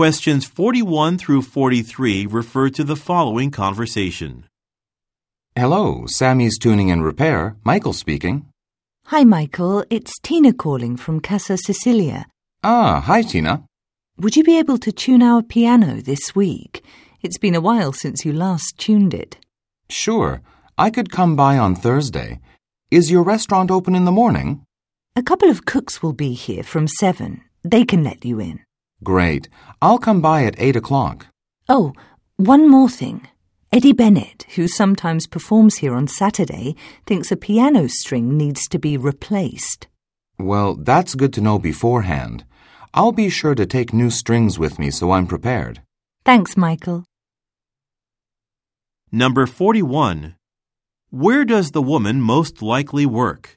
Questions 41 through 43 refer to the following conversation. Hello, Sammy's Tuning and Repair. Michael speaking. Hi, Michael. It's Tina calling from Casa Sicilia. Ah, hi, Tina. Would you be able to tune our piano this week? It's been a while since you last tuned it. Sure, I could come by on Thursday. Is your restaurant open in the morning? A couple of cooks will be here from seven. They can let you in. Great. I'll come by at 8 o'clock. Oh, one more thing. Eddie Bennett, who sometimes performs here on Saturday, thinks a piano string needs to be replaced. Well, that's good to know beforehand. I'll be sure to take new strings with me so I'm prepared. Thanks, Michael. Number 41. Where does the woman most likely work?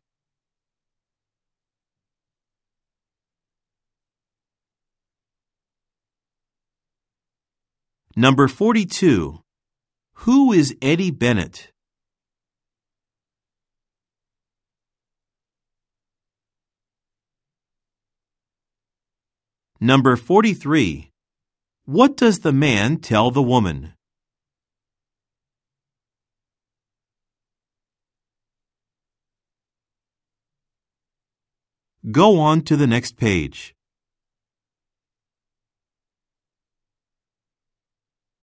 Number 42. Who is Eddie Bennett? Number 43. What does the man tell the woman? Go on to the next page.